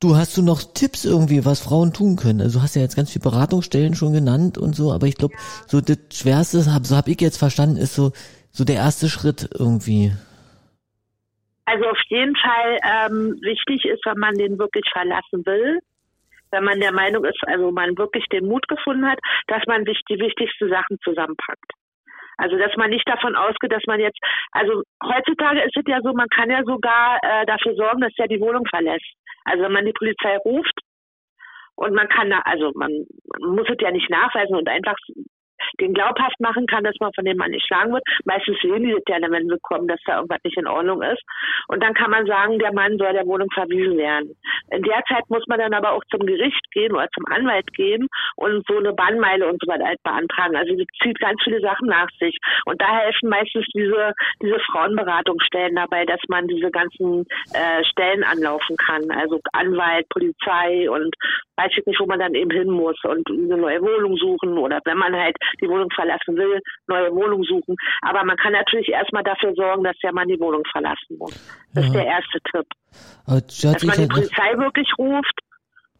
du hast du noch Tipps irgendwie, was Frauen tun können? Also du hast ja jetzt ganz viele Beratungsstellen schon genannt und so, aber ich glaube, so das Schwerste, hab- so habe ich jetzt verstanden, ist so so der erste Schritt irgendwie. Also auf jeden Fall ähm, wichtig ist, wenn man den wirklich verlassen will, wenn man der Meinung ist, also man wirklich den Mut gefunden hat, dass man sich die wichtigsten Sachen zusammenpackt. Also dass man nicht davon ausgeht, dass man jetzt, also heutzutage ist es ja so, man kann ja sogar äh, dafür sorgen, dass er die Wohnung verlässt. Also wenn man die Polizei ruft und man kann also man, muss es ja nicht nachweisen und einfach den glaubhaft machen kann, dass man von dem Mann nicht schlagen wird. Meistens sehen die das ja, wenn sie kommen, dass da irgendwas nicht in Ordnung ist. Und dann kann man sagen, der Mann soll der Wohnung verwiesen werden. In der Zeit muss man dann aber auch zum Gericht gehen oder zum Anwalt gehen und so eine Bannmeile und so weiter halt beantragen. Also das zieht ganz viele Sachen nach sich. Und da helfen meistens diese, diese Frauenberatungsstellen dabei, dass man diese ganzen äh, Stellen anlaufen kann. Also Anwalt, Polizei und weiß ich nicht, wo man dann eben hin muss und eine neue Wohnung suchen oder wenn man halt die Wohnung verlassen will, neue Wohnung suchen. Aber man kann natürlich erstmal dafür sorgen, dass der Mann die Wohnung verlassen muss. Das ist Ja. der erste Tipp. Aber das hört Dass man die Polizei wirklich ruft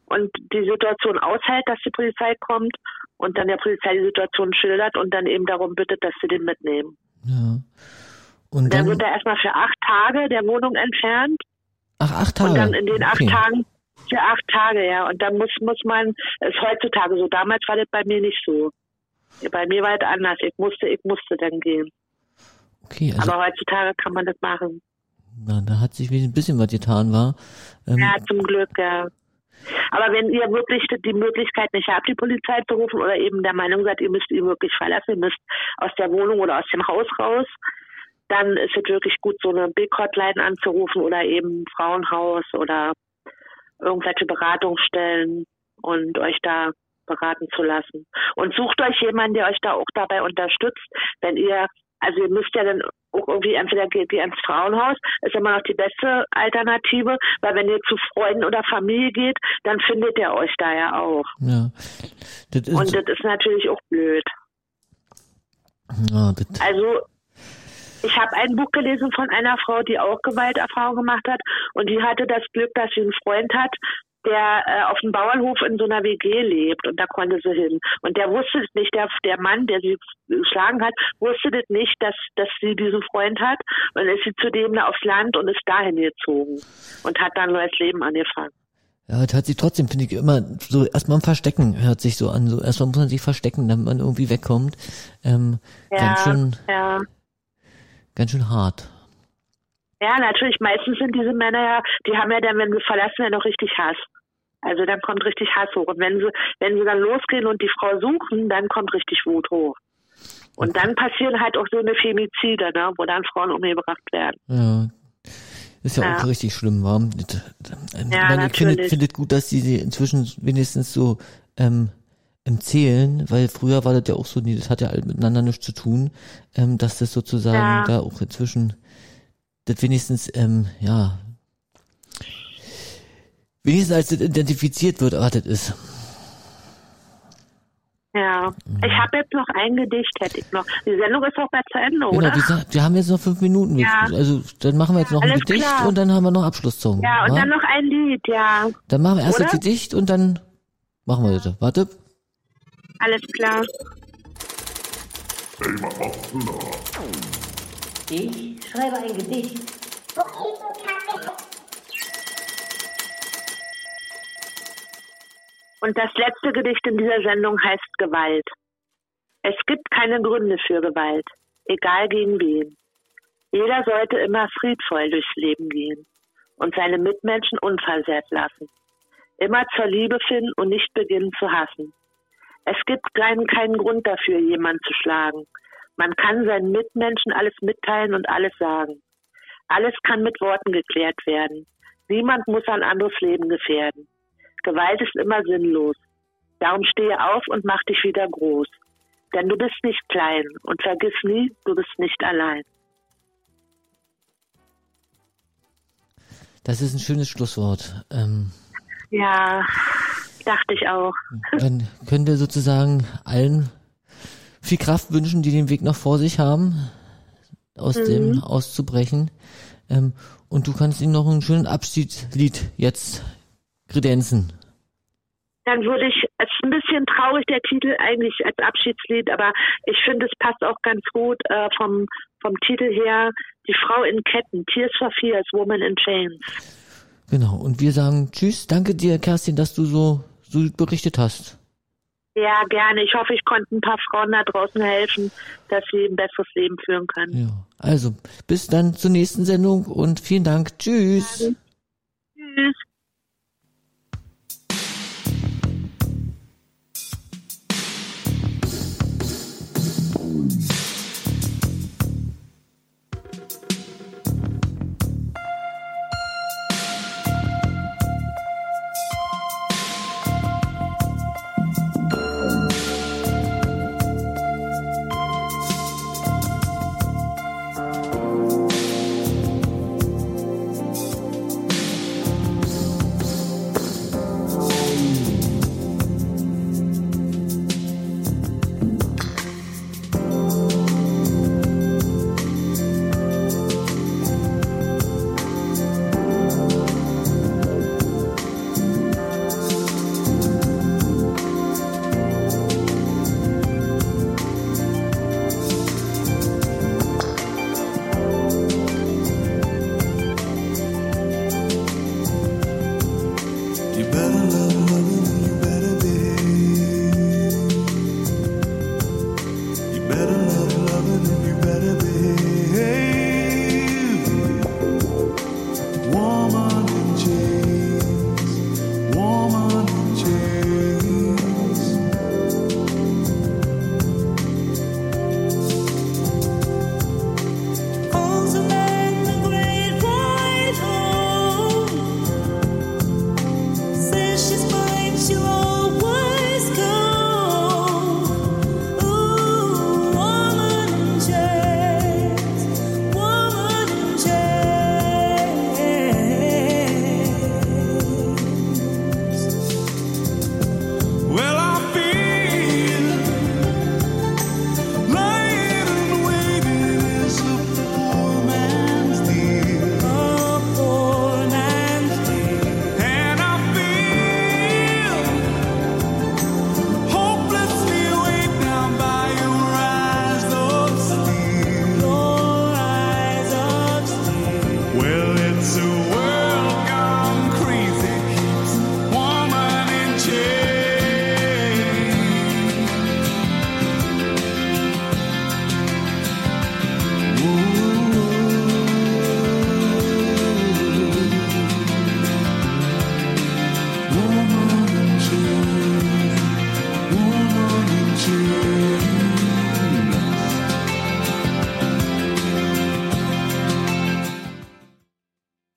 und die Situation aushält, dass die Polizei kommt und dann der Polizei die Situation schildert und dann eben darum bittet, dass sie den mitnehmen. ja. Und Dann dann, wird er erstmal für acht Tage der Wohnung entfernt ach, acht Tage. und dann in den acht okay. Tagen für acht Tage, ja. Und dann muss muss man, ist heutzutage so. Damals war das bei mir nicht so. Bei mir war das anders. Ich musste, ich musste dann gehen. Okay, also Aber heutzutage kann man das machen. Na, da hat sich ein bisschen was getan, war. Ähm, Ja, zum Glück, ja. Aber wenn ihr wirklich die Möglichkeit nicht habt, die Polizei zu rufen oder eben der Meinung seid, ihr müsst ihn wirklich verlassen, ihr müsst aus der Wohnung oder aus dem Haus raus, dann ist es wirklich gut, so eine Big Hotline anzurufen oder eben Frauenhaus oder irgendwelche Beratungsstellen und euch da beraten zu lassen. Und sucht euch jemanden, der euch da auch dabei unterstützt, wenn ihr, also ihr müsst ja dann auch irgendwie entweder geht ihr ins Frauenhaus, ist immer noch die beste Alternative, weil wenn ihr zu Freunden oder Familie geht, dann findet ihr euch da ja auch. ja. Das Und das ist natürlich auch blöd. ja, Also ich habe ein Buch gelesen von einer Frau, die auch Gewalterfahrung gemacht hat und die hatte das Glück, dass sie einen Freund hat, der äh, auf dem Bauernhof in so einer WG lebt und da konnte sie hin. Und der wusste es nicht, der, der Mann, der sie geschlagen hat, wusste das nicht, dass, dass sie diesen Freund hat. Und dann ist sie zudem da aufs Land und ist dahin gezogen und hat dann ein neues Leben angefangen. ja, das hört sich trotzdem, finde ich, immer so erstmal ein Verstecken hört sich so an. So erstmal muss man sich verstecken, damit man irgendwie wegkommt. Ähm, Ja, ganz schön, ja. ganz schön hart. Ja, natürlich. Meistens sind diese Männer ja, die haben ja dann, wenn sie verlassen, ja noch richtig Hass. Also dann kommt richtig Hass hoch. Und wenn sie, wenn sie dann losgehen und die Frau suchen, dann kommt richtig Wut hoch. Und dann passieren halt auch so eine Femizide, ne, wo dann Frauen umgebracht werden. Ja. Ist ja, Ja. auch richtig schlimm, war. Ja, ich finde es gut, dass die sie inzwischen wenigstens so ähm, empzählen, weil früher war das ja auch so, nee, das hat ja all miteinander nichts zu tun, ähm, dass das sozusagen Ja. da auch inzwischen das wenigstens, ähm, ja, wenigstens als das identifiziert wird, was das ist. Ja. Ich habe jetzt noch ein Gedicht, hätte ich noch. Die Sendung ist auch bald zu Ende, Genau, oder? wir, sa- wir haben jetzt noch fünf Minuten. Ja. Also dann machen wir jetzt noch ein Alles Gedicht klar. und dann haben wir noch Abschlusszungen. Ja, und wa? dann noch ein Lied, ja. dann machen wir erst das Oder? Gedicht und dann machen wir das. Warte. Alles klar. Ich schreibe ein Gedicht. Und das letzte Gedicht in dieser Sendung heißt Gewalt. Es gibt keine Gründe für Gewalt, egal gegen wen. Jeder sollte immer friedvoll durchs Leben gehen und seine Mitmenschen unversehrt lassen. Immer zur Liebe finden und nicht beginnen zu hassen. Es gibt keinen, keinen Grund dafür, jemanden zu schlagen. Man kann seinen Mitmenschen alles mitteilen und alles sagen. Alles kann mit Worten geklärt werden. Niemand muss ein anderes Leben gefährden. Gewalt ist immer sinnlos. Darum stehe auf und mach dich wieder groß. Denn du bist nicht klein und vergiss nie, du bist nicht allein. Das ist ein schönes Schlusswort. Ähm, Ja, dachte ich auch. dann können wir sozusagen allen viel Kraft wünschen, die den Weg noch vor sich haben, aus dem auszubrechen. Ähm, und du kannst ihnen noch ein schönes Abschiedslied jetzt kredenzen. Dann würde ich, es ist ein bisschen traurig, der Titel eigentlich als Abschiedslied, aber ich finde, es passt auch ganz gut äh, vom, vom Titel her. Die Frau in Ketten, Tears for Fears, Woman in Chains. Genau. Und wir sagen Tschüss. Danke dir, Kerstin, dass du so, so berichtet hast. Ja, gerne. Ich hoffe, ich konnte ein paar Frauen da draußen helfen, dass sie ein besseres Leben führen können. Ja. Also, bis dann zur nächsten Sendung und vielen Dank. Tschüss.